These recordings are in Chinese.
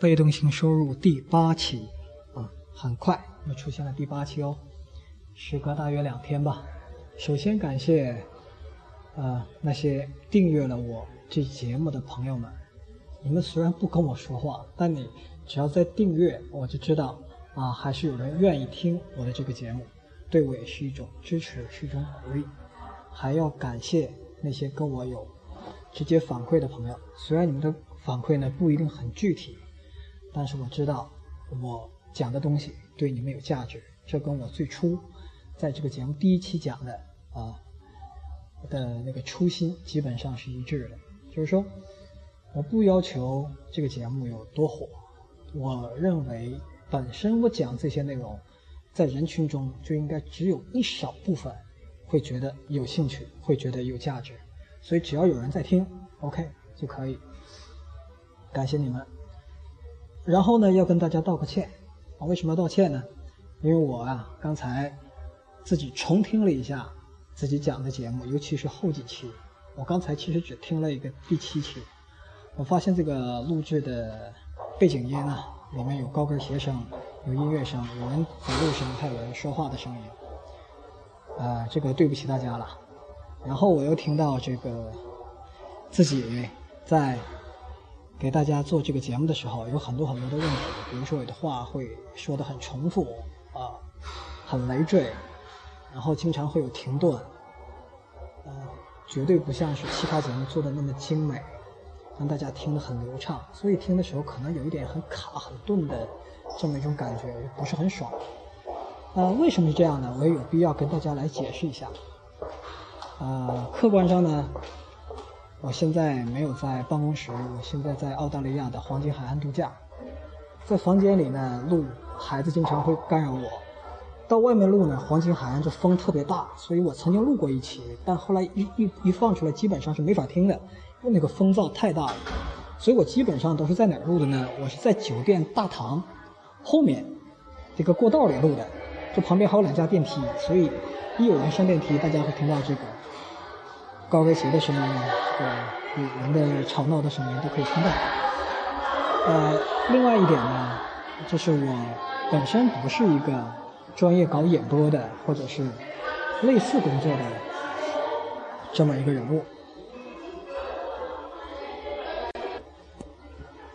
被动性收入第八期啊，很快又出现了第八期哦，时隔大约两天吧。首先感谢呃那些订阅了我这节目的朋友们，你们虽然不跟我说话，但你只要在订阅，我就知道啊，还是有人愿意听我的这个节目，对我也是一种支持，是一种鼓励。还要感谢那些跟我有直接反馈的朋友，虽然你们的反馈呢不一定很具体。但是我知道，我讲的东西对你们有价值，这跟我最初在这个节目第一期讲的啊的那个初心基本上是一致的。就是说，我不要求这个节目有多火，我认为本身我讲这些内容，在人群中就应该只有一少部分会觉得有兴趣，会觉得有价值。所以只要有人在听，OK 就可以。感谢你们。然后呢，要跟大家道个歉，啊，为什么要道歉呢？因为我啊，刚才自己重听了一下自己讲的节目，尤其是后几期。我刚才其实只听了一个第七期，我发现这个录制的背景音啊，里面有高跟鞋声，有音乐声，有人走路声，还有人说话的声音。啊，这个对不起大家了。然后我又听到这个自己在。给大家做这个节目的时候，有很多很多的问题，比如说我的话会说的很重复，啊，很累赘，然后经常会有停顿，呃，绝对不像是其他节目做的那么精美，让大家听得很流畅，所以听的时候可能有一点很卡、很顿的这么一种感觉，不是很爽。呃，为什么是这样呢？我也有必要跟大家来解释一下。呃，客观上呢。我现在没有在办公室，我现在在澳大利亚的黄金海岸度假，在房间里呢录，孩子经常会干扰我。到外面录呢，黄金海岸这风特别大，所以我曾经录过一期，但后来一一一放出来，基本上是没法听的，因为那个风噪太大了。所以我基本上都是在哪儿录的呢？我是在酒店大堂后面这个过道里录的，这旁边还有两架电梯，所以一有人上电梯，大家会听到这个。高跟鞋的声音，这个人的吵闹的声音都可以听到。呃，另外一点呢，就是我本身不是一个专业搞演播的，或者是类似工作的这么一个人物。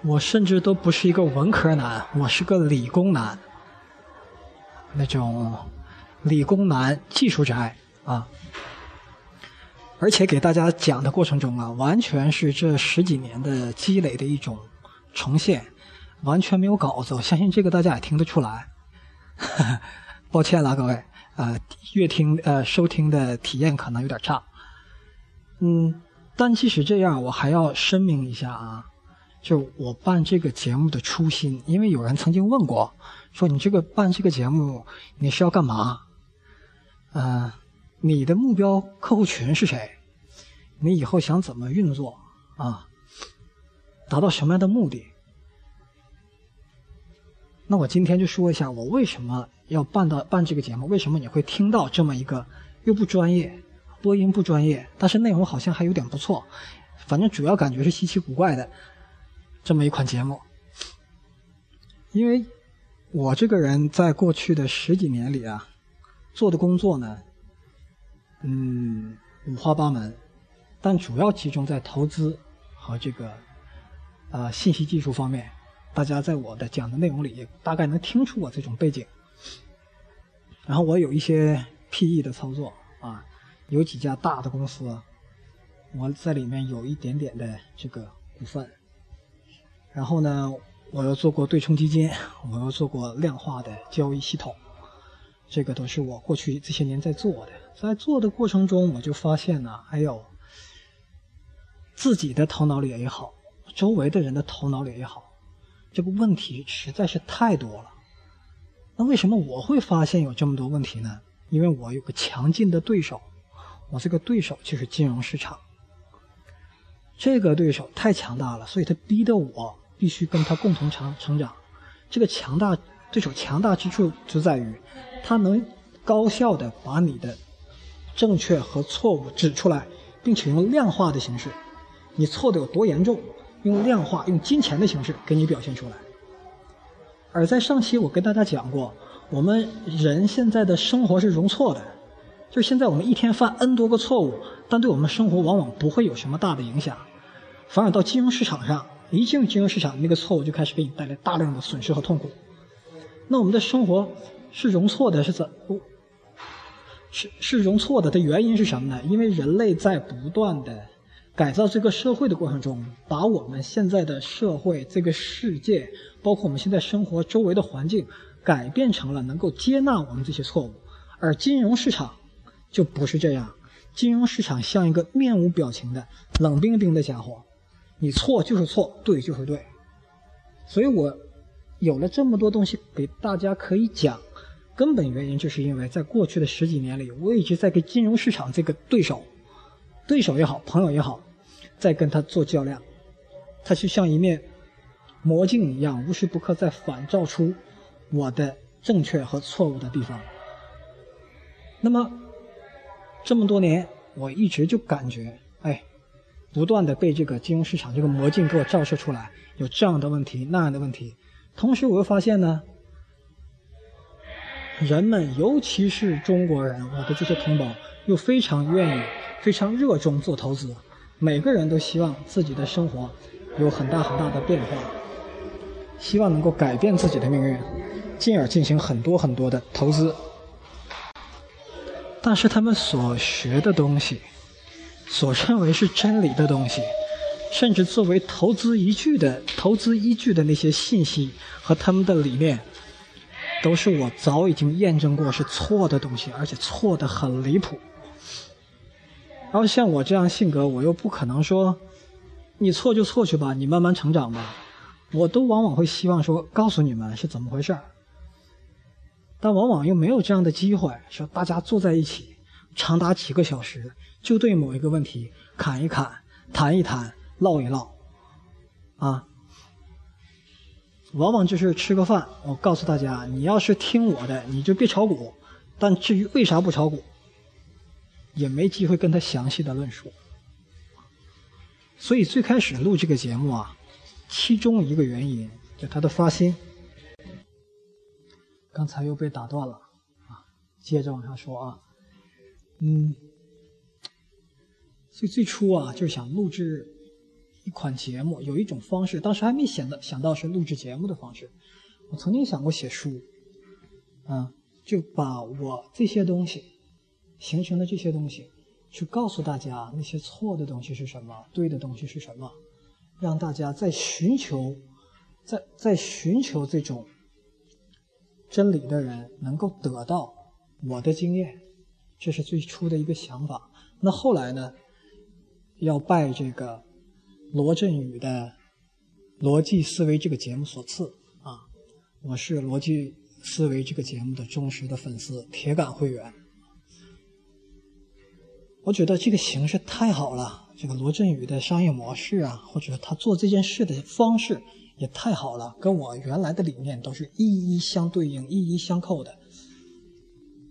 我甚至都不是一个文科男，我是个理工男，那种理工男、技术宅啊。而且给大家讲的过程中啊，完全是这十几年的积累的一种重现，完全没有稿子。我相信这个大家也听得出来。抱歉了各位，呃，阅听呃收听的体验可能有点差。嗯，但即使这样，我还要声明一下啊，就我办这个节目的初心，因为有人曾经问过，说你这个办这个节目你是要干嘛？嗯。你的目标客户群是谁？你以后想怎么运作啊？达到什么样的目的？那我今天就说一下，我为什么要办到办这个节目？为什么你会听到这么一个又不专业、播音不专业，但是内容好像还有点不错，反正主要感觉是稀奇古怪的这么一款节目？因为我这个人在过去的十几年里啊，做的工作呢。嗯，五花八门，但主要集中在投资和这个啊信息技术方面。大家在我的讲的内容里，大概能听出我这种背景。然后我有一些 PE 的操作啊，有几家大的公司，我在里面有一点点的这个股份。然后呢，我又做过对冲基金，我又做过量化的交易系统，这个都是我过去这些年在做的。在做的过程中，我就发现呢，还有自己的头脑里也好，周围的人的头脑里也好，这个问题实在是太多了。那为什么我会发现有这么多问题呢？因为我有个强劲的对手，我这个对手就是金融市场。这个对手太强大了，所以他逼得我必须跟他共同成成长。这个强大对手强大之处就在于，他能高效的把你的。正确和错误指出来，并且用量化的形式，你错的有多严重，用量化、用金钱的形式给你表现出来。而在上期我跟大家讲过，我们人现在的生活是容错的，就是现在我们一天犯 n 多个错误，但对我们生活往往不会有什么大的影响，反而到金融市场上，一进入金融市场，那个错误就开始给你带来大量的损失和痛苦。那我们的生活是容错的，是怎？是是容错的，的原因是什么呢？因为人类在不断的改造这个社会的过程中，把我们现在的社会、这个世界，包括我们现在生活周围的环境，改变成了能够接纳我们这些错误。而金融市场就不是这样，金融市场像一个面无表情的冷冰冰的家伙，你错就是错，对就是对。所以我有了这么多东西给大家可以讲。根本原因就是因为在过去的十几年里，我一直在跟金融市场这个对手、对手也好、朋友也好，在跟他做较量。他就像一面魔镜一样，无时不刻在反照出我的正确和错误的地方。那么这么多年，我一直就感觉，哎，不断的被这个金融市场这个魔镜给我照射出来，有这样的问题、那样的问题。同时，我又发现呢。人们，尤其是中国人，我的这些同胞，又非常愿意、非常热衷做投资。每个人都希望自己的生活有很大很大的变化，希望能够改变自己的命运，进而进行很多很多的投资。但是他们所学的东西，所认为是真理的东西，甚至作为投资依据的投资依据的那些信息和他们的理念。都是我早已经验证过是错的东西，而且错的很离谱。然后像我这样性格，我又不可能说，你错就错去吧，你慢慢成长吧。我都往往会希望说，告诉你们是怎么回事儿。但往往又没有这样的机会，说大家坐在一起，长达几个小时，就对某一个问题侃一侃、谈一谈、唠一唠，啊。往往就是吃个饭，我告诉大家，你要是听我的，你就别炒股。但至于为啥不炒股，也没机会跟他详细的论述。所以最开始录这个节目啊，其中一个原因就他的发心。刚才又被打断了啊，接着往下说啊，嗯，所以最初啊，就是想录制。一款节目有一种方式，当时还没想到想到是录制节目的方式。我曾经想过写书，啊，就把我这些东西形成的这些东西，去告诉大家那些错的东西是什么，对的东西是什么，让大家在寻求，在在寻求这种真理的人能够得到我的经验，这是最初的一个想法。那后来呢，要拜这个。罗振宇的逻辑思维这个节目所赐啊，我是逻辑思维这个节目的忠实的粉丝、铁杆会员。我觉得这个形式太好了，这个罗振宇的商业模式啊，或者他做这件事的方式也太好了，跟我原来的理念都是一一相对应、一一相扣的，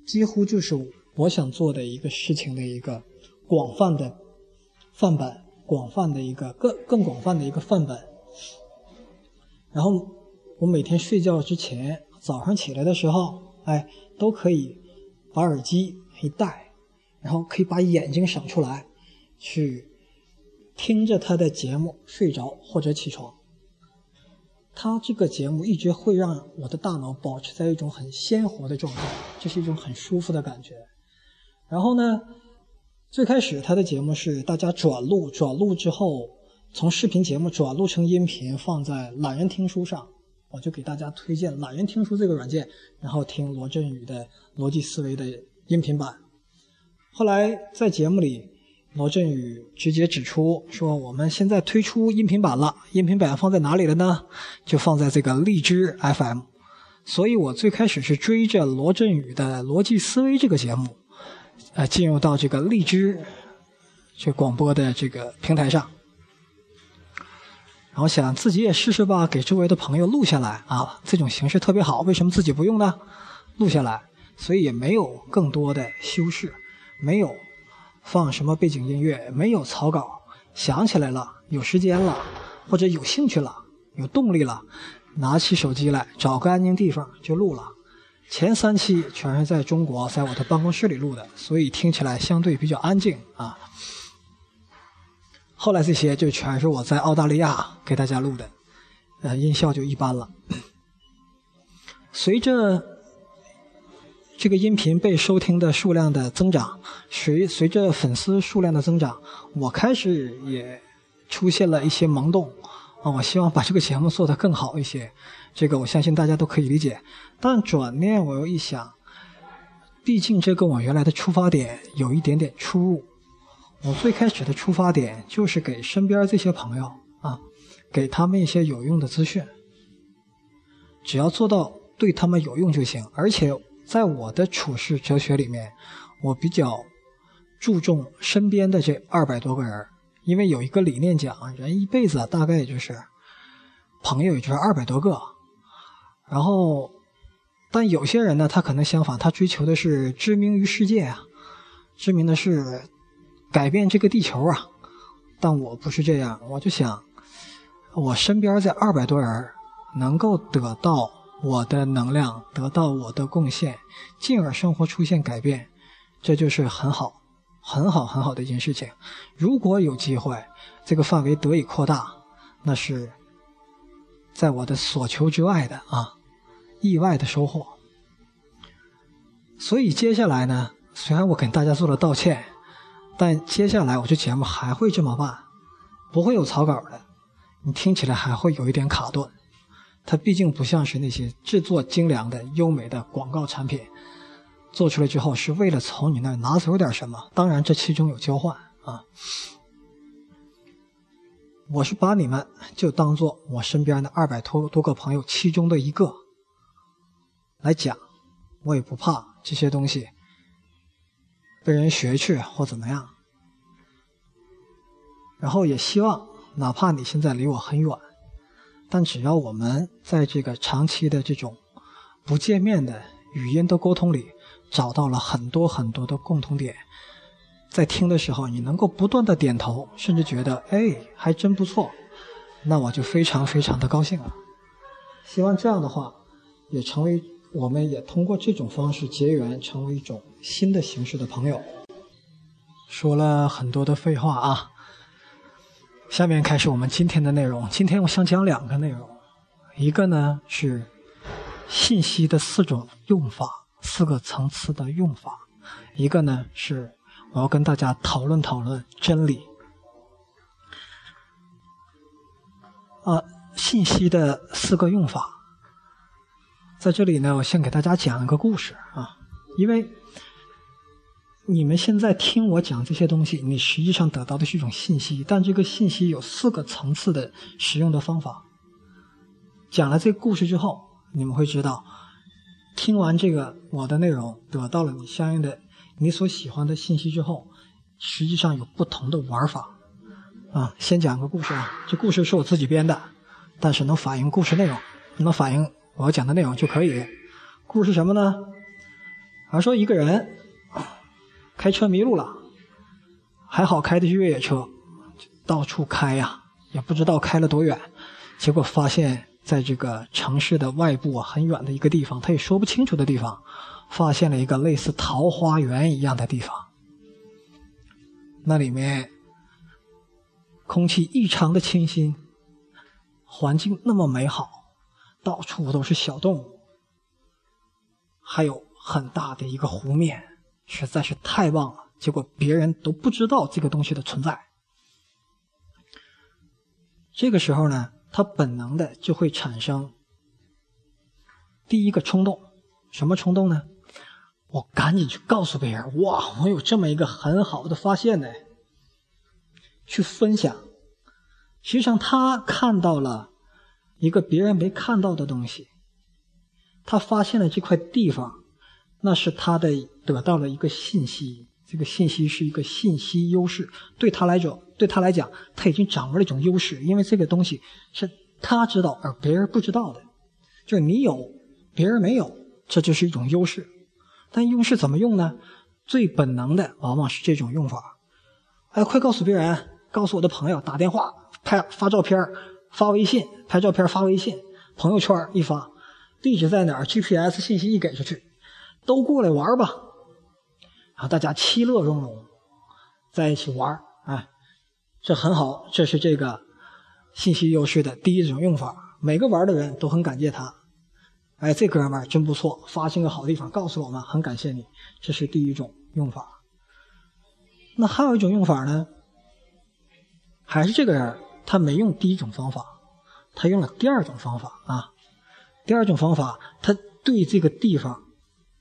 几乎就是我想做的一个事情的一个广泛的范本。广泛的一个更更广泛的一个范本，然后我每天睡觉之前，早上起来的时候，哎，都可以把耳机一戴，然后可以把眼睛省出来，去听着他的节目睡着或者起床。他这个节目一直会让我的大脑保持在一种很鲜活的状态，这是一种很舒服的感觉。然后呢？最开始他的节目是大家转录，转录之后从视频节目转录成音频，放在懒人听书上。我就给大家推荐懒人听书这个软件，然后听罗振宇的逻辑思维的音频版。后来在节目里，罗振宇直接指出说：“我们现在推出音频版了，音频版放在哪里了呢？就放在这个荔枝 FM。”所以我最开始是追着罗振宇的逻辑思维这个节目。呃，进入到这个荔枝这广播的这个平台上，然后想自己也试试吧，给周围的朋友录下来啊，这种形式特别好，为什么自己不用呢？录下来，所以也没有更多的修饰，没有放什么背景音乐，没有草稿，想起来了，有时间了，或者有兴趣了，有动力了，拿起手机来，找个安静地方就录了。前三期全是在中国，在我的办公室里录的，所以听起来相对比较安静啊。后来这些就全是我在澳大利亚给大家录的，呃，音效就一般了。随着这个音频被收听的数量的增长，随随着粉丝数量的增长，我开始也出现了一些萌动啊！我希望把这个节目做得更好一些，这个我相信大家都可以理解。但转念我又一想，毕竟这跟我原来的出发点有一点点出入。我最开始的出发点就是给身边这些朋友啊，给他们一些有用的资讯，只要做到对他们有用就行，而且。在我的处世哲学里面，我比较注重身边的这二百多个人，因为有一个理念讲，人一辈子大概也就是朋友也就是二百多个。然后，但有些人呢，他可能相反，他追求的是知名于世界啊，知名的是改变这个地球啊。但我不是这样，我就想，我身边这二百多人能够得到。我的能量得到我的贡献，进而生活出现改变，这就是很好、很好、很好的一件事情。如果有机会，这个范围得以扩大，那是在我的所求之外的啊，意外的收获。所以接下来呢，虽然我跟大家做了道歉，但接下来我这节目还会这么办，不会有草稿的，你听起来还会有一点卡顿。它毕竟不像是那些制作精良的、优美的广告产品，做出来之后是为了从你那儿拿走点什么。当然，这其中有交换啊。我是把你们就当做我身边的二百多多个朋友其中的一个来讲，我也不怕这些东西被人学去或怎么样。然后也希望，哪怕你现在离我很远。但只要我们在这个长期的这种不见面的语音的沟通里，找到了很多很多的共同点，在听的时候你能够不断的点头，甚至觉得哎还真不错，那我就非常非常的高兴了。希望这样的话，也成为我们也通过这种方式结缘，成为一种新的形式的朋友。说了很多的废话啊。下面开始我们今天的内容。今天我想讲两个内容，一个呢是信息的四种用法，四个层次的用法；一个呢是我要跟大家讨论讨论真理。啊，信息的四个用法，在这里呢，我先给大家讲一个故事啊，因为。你们现在听我讲这些东西，你实际上得到的是一种信息，但这个信息有四个层次的使用的方法。讲了这个故事之后，你们会知道，听完这个我的内容，得到了你相应的你所喜欢的信息之后，实际上有不同的玩法。啊，先讲个故事啊，这故事是我自己编的，但是能反映故事内容，能反映我要讲的内容就可以。故事什么呢？而说一个人。开车迷路了，还好开的是越野车，到处开呀，也不知道开了多远，结果发现在这个城市的外部啊很远的一个地方，他也说不清楚的地方，发现了一个类似桃花源一样的地方。那里面空气异常的清新，环境那么美好，到处都是小动物，还有很大的一个湖面。实在是太棒了，结果别人都不知道这个东西的存在。这个时候呢，他本能的就会产生第一个冲动，什么冲动呢？我赶紧去告诉别人，哇，我有这么一个很好的发现呢，去分享。实际上，他看到了一个别人没看到的东西，他发现了这块地方。那是他的得到了一个信息，这个信息是一个信息优势，对他来讲，对他来讲，他已经掌握了一种优势，因为这个东西是他知道而别人不知道的，就是你有，别人没有，这就是一种优势。但优势怎么用呢？最本能的往往是这种用法。哎，快告诉别人，告诉我的朋友，打电话、拍、发照片、发微信、拍照片、发微信，朋友圈一发，地址在哪儿？GPS 信息一给出去，都过来玩吧。然后大家其乐融融，在一起玩哎，这很好，这是这个信息优势的第一种用法。每个玩的人都很感谢他。哎，这哥们儿真不错，发现个好地方告诉我们，很感谢你。这是第一种用法。那还有一种用法呢，还是这个人他没用第一种方法，他用了第二种方法啊。第二种方法，他对这个地方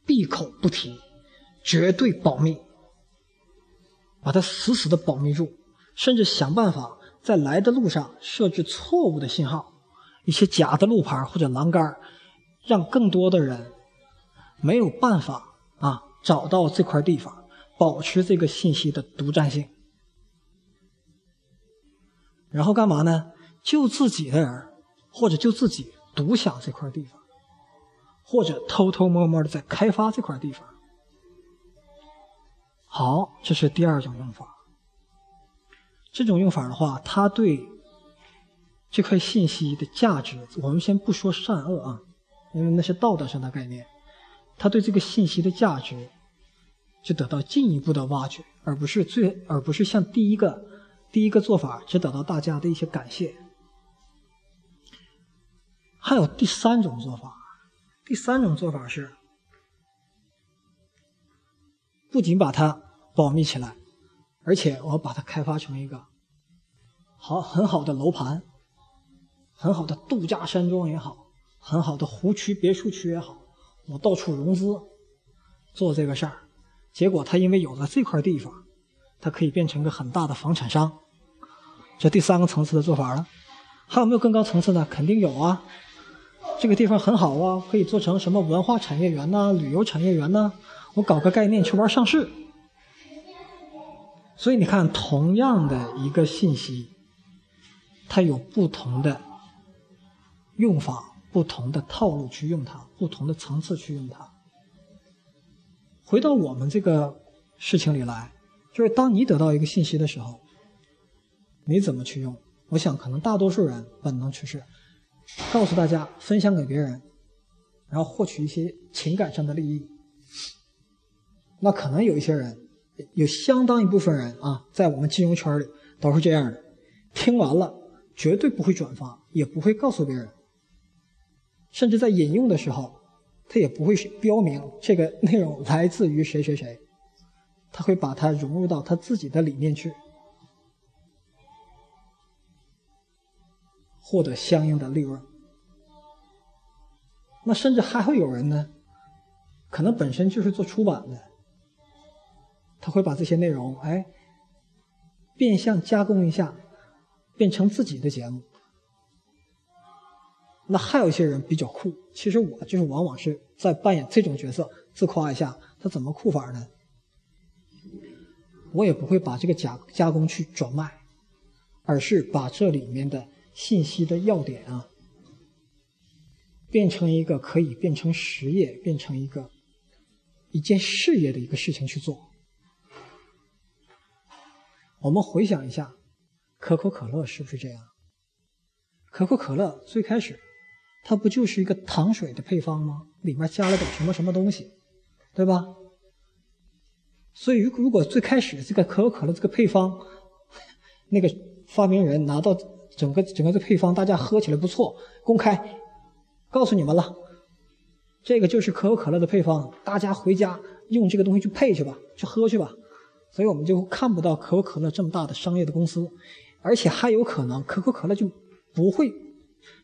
闭口不提，绝对保密，把它死死的保密住，甚至想办法在来的路上设置错误的信号，一些假的路牌或者栏杆让更多的人没有办法啊找到这块地方，保持这个信息的独占性。然后干嘛呢？就自己的人，或者就自己独享这块地方，或者偷偷摸摸的在开发这块地方。好，这是第二种用法。这种用法的话，它对这块信息的价值，我们先不说善恶啊。因为那是道德上的概念，他对这个信息的价值就得到进一步的挖掘，而不是最，而不是像第一个第一个做法只得到大家的一些感谢。还有第三种做法，第三种做法是，不仅把它保密起来，而且我把它开发成一个好很好的楼盘，很好的度假山庄也好。很好的湖区、别墅区也好，我到处融资做这个事儿，结果他因为有了这块地方，他可以变成个很大的房产商。这第三个层次的做法了，还有没有更高层次的？肯定有啊。这个地方很好啊，可以做成什么文化产业园呐、旅游产业园呐，我搞个概念去玩上市。所以你看，同样的一个信息，它有不同的用法。不同的套路去用它，不同的层次去用它。回到我们这个事情里来，就是当你得到一个信息的时候，你怎么去用？我想可能大多数人本能就是告诉大家，分享给别人，然后获取一些情感上的利益。那可能有一些人，有相当一部分人啊，在我们金融圈里都是这样的，听完了绝对不会转发，也不会告诉别人。甚至在引用的时候，他也不会标明这个内容来自于谁谁谁，他会把它融入到他自己的里面去，获得相应的利润。那甚至还会有人呢，可能本身就是做出版的，他会把这些内容哎变相加工一下，变成自己的节目。那还有一些人比较酷，其实我就是往往是在扮演这种角色，自夸一下，他怎么酷法呢？我也不会把这个加加工去转卖，而是把这里面的信息的要点啊，变成一个可以变成实业、变成一个一件事业的一个事情去做。我们回想一下，可口可乐是不是这样？可口可乐最开始。它不就是一个糖水的配方吗？里面加了点什么什么东西，对吧？所以，如如果最开始这个可口可乐这个配方，那个发明人拿到整个整个这配方，大家喝起来不错，公开告诉你们了，这个就是可口可乐的配方，大家回家用这个东西去配去吧，去喝去吧。所以我们就看不到可口可乐这么大的商业的公司，而且还有可能可口可乐就不会。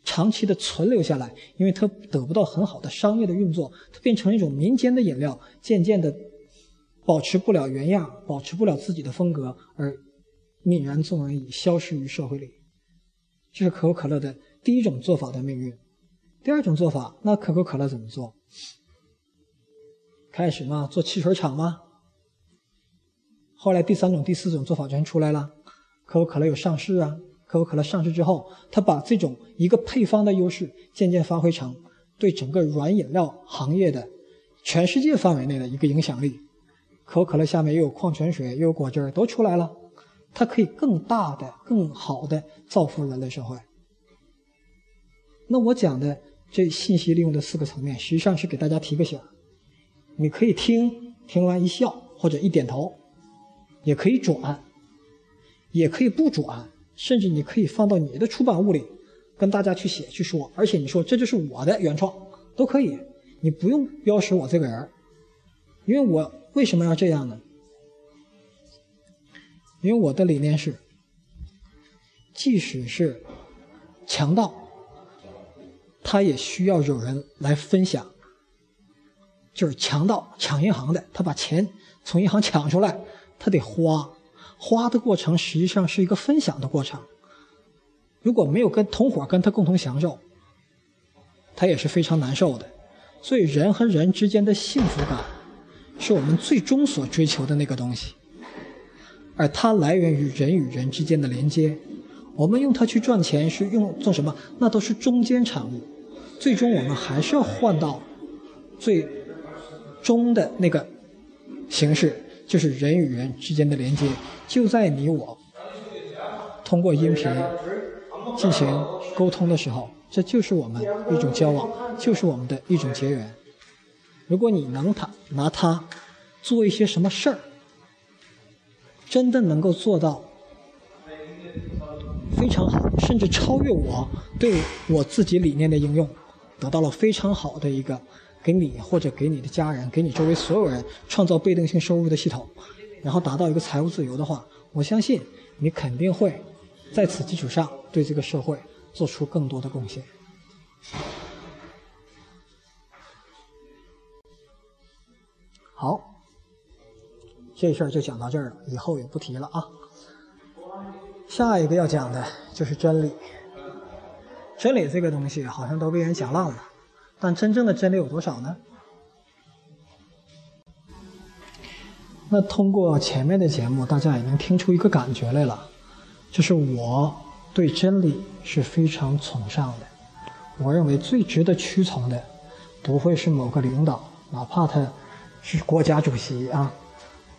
长期的存留下来，因为它得不到很好的商业的运作，它变成一种民间的饮料，渐渐的保持不了原样，保持不了自己的风格，而泯然众人矣，消失于社会里。这是可口可乐的第一种做法的命运。第二种做法，那可口可乐怎么做？开始嘛，做汽水厂嘛。后来第三种、第四种做法全出来了，可口可乐有上市啊。可口可乐上市之后，它把这种一个配方的优势渐渐发挥成对整个软饮料行业的全世界范围内的一个影响力。可口可乐下面又有矿泉水，又有果汁儿，都出来了，它可以更大的、更好的造福人类社会。那我讲的这信息利用的四个层面，实际上是给大家提个醒你可以听，听完一笑或者一点头，也可以转，也可以不转，甚至你可以放到你的出版物里，跟大家去写去说，而且你说这就是我的原创，都可以，你不用标识我这个人因为我为什么要这样呢？因为我的理念是，即使是强盗，他也需要有人来分享。就是强盗抢银行的，他把钱从银行抢出来，他得花，花的过程实际上是一个分享的过程。如果没有跟同伙跟他共同享受，他也是非常难受的。所以人和人之间的幸福感，是我们最终所追求的那个东西。而它来源于人与人之间的连接，我们用它去赚钱是用做什么？那都是中间产物，最终我们还是要换到最终的那个形式，就是人与人之间的连接，就在你我通过音频进行沟通的时候，这就是我们一种交往，就是我们的一种结缘。如果你能他拿它做一些什么事儿。真的能够做到非常好，甚至超越我对我自己理念的应用，得到了非常好的一个给你或者给你的家人、给你周围所有人创造被动性收入的系统，然后达到一个财务自由的话，我相信你肯定会在此基础上对这个社会做出更多的贡献。好。这事儿就讲到这儿了，以后也不提了啊。下一个要讲的就是真理。真理这个东西好像都被人讲烂了，但真正的真理有多少呢？那通过前面的节目，大家已经听出一个感觉来了，就是我对真理是非常崇尚的。我认为最值得屈从的，不会是某个领导，哪怕他是国家主席啊。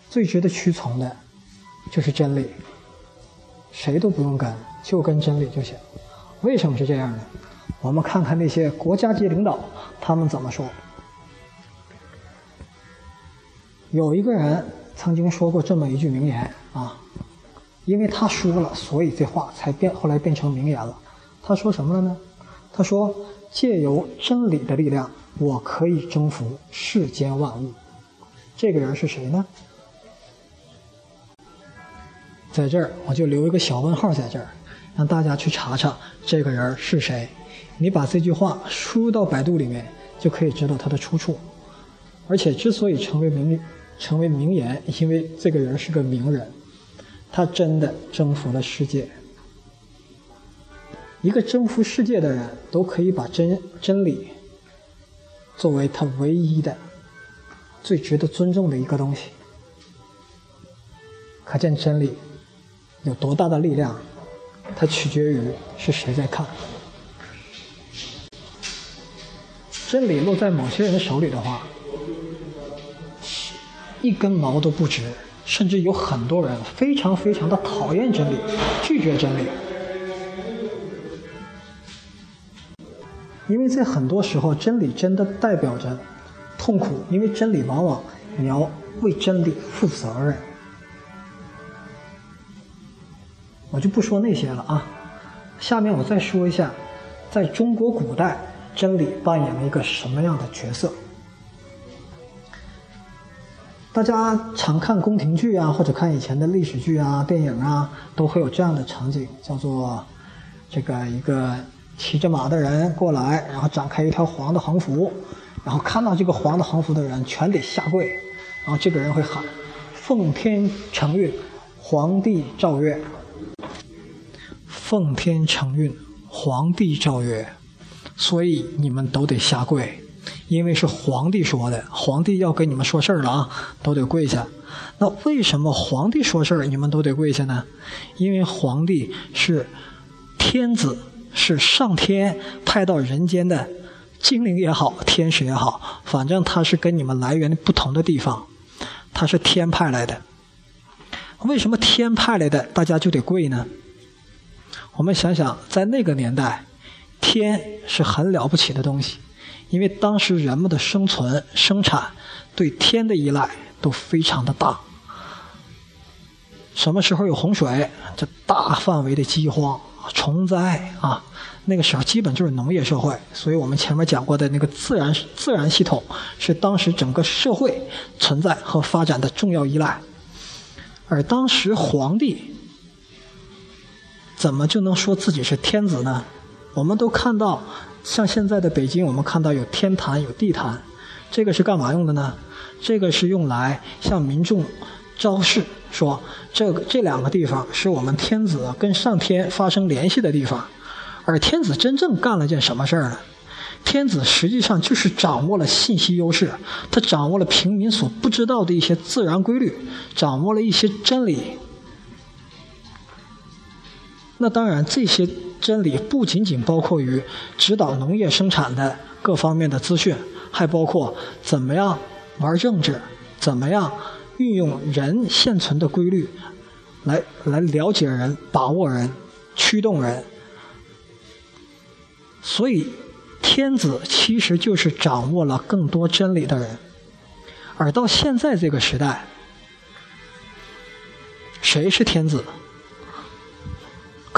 最值得屈从的，就是真理。谁都不用跟，就跟真理就行。为什么是这样呢？我们看看那些国家级领导，他们怎么说。有一个人曾经说过这么一句名言啊，因为他说了，所以这话才变，后来变成名言了。他说什么了呢？他说：“借由真理的力量，我可以征服世间万物。”这个人是谁呢？在这儿，我就留一个小问号在这儿，让大家去查查这个人是谁。你把这句话输入到百度里面，就可以知道它的出处。而且，之所以成为名成为名言，因为这个人是个名人，他真的征服了世界。一个征服世界的人，都可以把真真理作为他唯一的、最值得尊重的一个东西。可见真理。有多大的力量，它取决于是谁在看。真理落在某些人手里的话，一根毛都不值，甚至有很多人非常非常的讨厌真理，拒绝真理。因为在很多时候，真理真的代表着痛苦，因为真理往往你要为真理负责任。我就不说那些了啊，下面我再说一下，在中国古代，真理扮演了一个什么样的角色？大家常看宫廷剧啊，或者看以前的历史剧啊、电影啊，都会有这样的场景，叫做这个一个骑着马的人过来，然后展开一条黄的横幅，然后看到这个黄的横幅的人全得下跪，然后这个人会喊：“奉天承运，皇帝诏曰。”奉天承运，皇帝诏曰，所以你们都得下跪，因为是皇帝说的，皇帝要跟你们说事儿了啊，都得跪下。那为什么皇帝说事儿你们都得跪下呢？因为皇帝是天子，是上天派到人间的精灵也好，天使也好，反正他是跟你们来源不同的地方，他是天派来的。为什么天派来的大家就得跪呢？我们想想，在那个年代，天是很了不起的东西，因为当时人们的生存、生产对天的依赖都非常的大。什么时候有洪水？这大范围的饥荒、虫灾啊，那个时候基本就是农业社会。所以我们前面讲过的那个自然自然系统，是当时整个社会存在和发展的重要依赖。而当时皇帝怎么就能说自己是天子呢？我们都看到，像现在的北京，我们看到有天坛、有地坛，这个是干嘛用的呢？这个是用来向民众昭示，说这个这两个地方是我们天子跟上天发生联系的地方。而天子真正干了件什么事儿呢？天子实际上就是掌握了信息优势，他掌握了平民所不知道的一些自然规律，掌握了一些真理。那当然，这些真理不仅仅包括于指导农业生产的各方面的资讯，还包括怎么样玩政治，怎么样运用人现存的规律，来来了解人、把握人、驱动人。所以，天子其实就是掌握了更多真理的人。而到现在这个时代，谁是天子？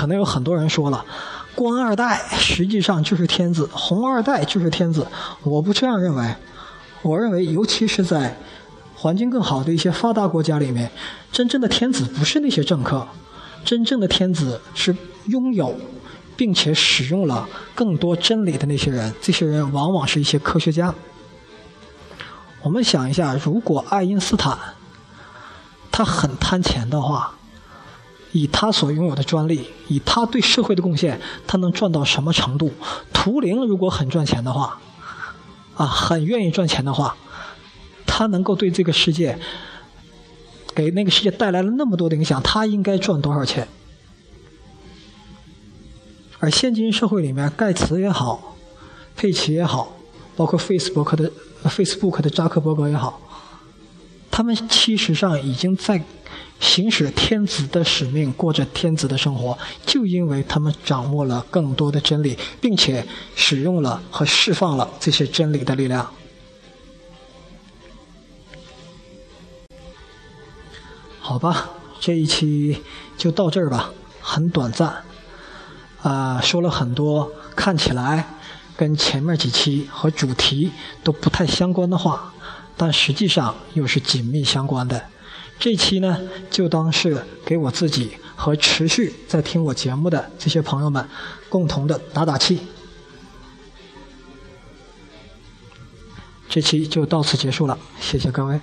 可能有很多人说了，官二代实际上就是天子，红二代就是天子。我不这样认为，我认为，尤其是在环境更好的一些发达国家里面，真正的天子不是那些政客，真正的天子是拥有并且使用了更多真理的那些人。这些人往往是一些科学家。我们想一下，如果爱因斯坦他很贪钱的话。以他所拥有的专利，以他对社会的贡献，他能赚到什么程度？图灵如果很赚钱的话，啊，很愿意赚钱的话，他能够对这个世界，给那个世界带来了那么多的影响，他应该赚多少钱？而现今社会里面，盖茨也好，佩奇也好，包括 Facebook 的 Facebook 的扎克伯格也好，他们其实上已经在。行使天子的使命，过着天子的生活，就因为他们掌握了更多的真理，并且使用了和释放了这些真理的力量。好吧，这一期就到这儿吧，很短暂，啊，说了很多看起来跟前面几期和主题都不太相关的话，但实际上又是紧密相关的。这期呢，就当是给我自己和持续在听我节目的这些朋友们共同的打打气。这期就到此结束了，谢谢各位。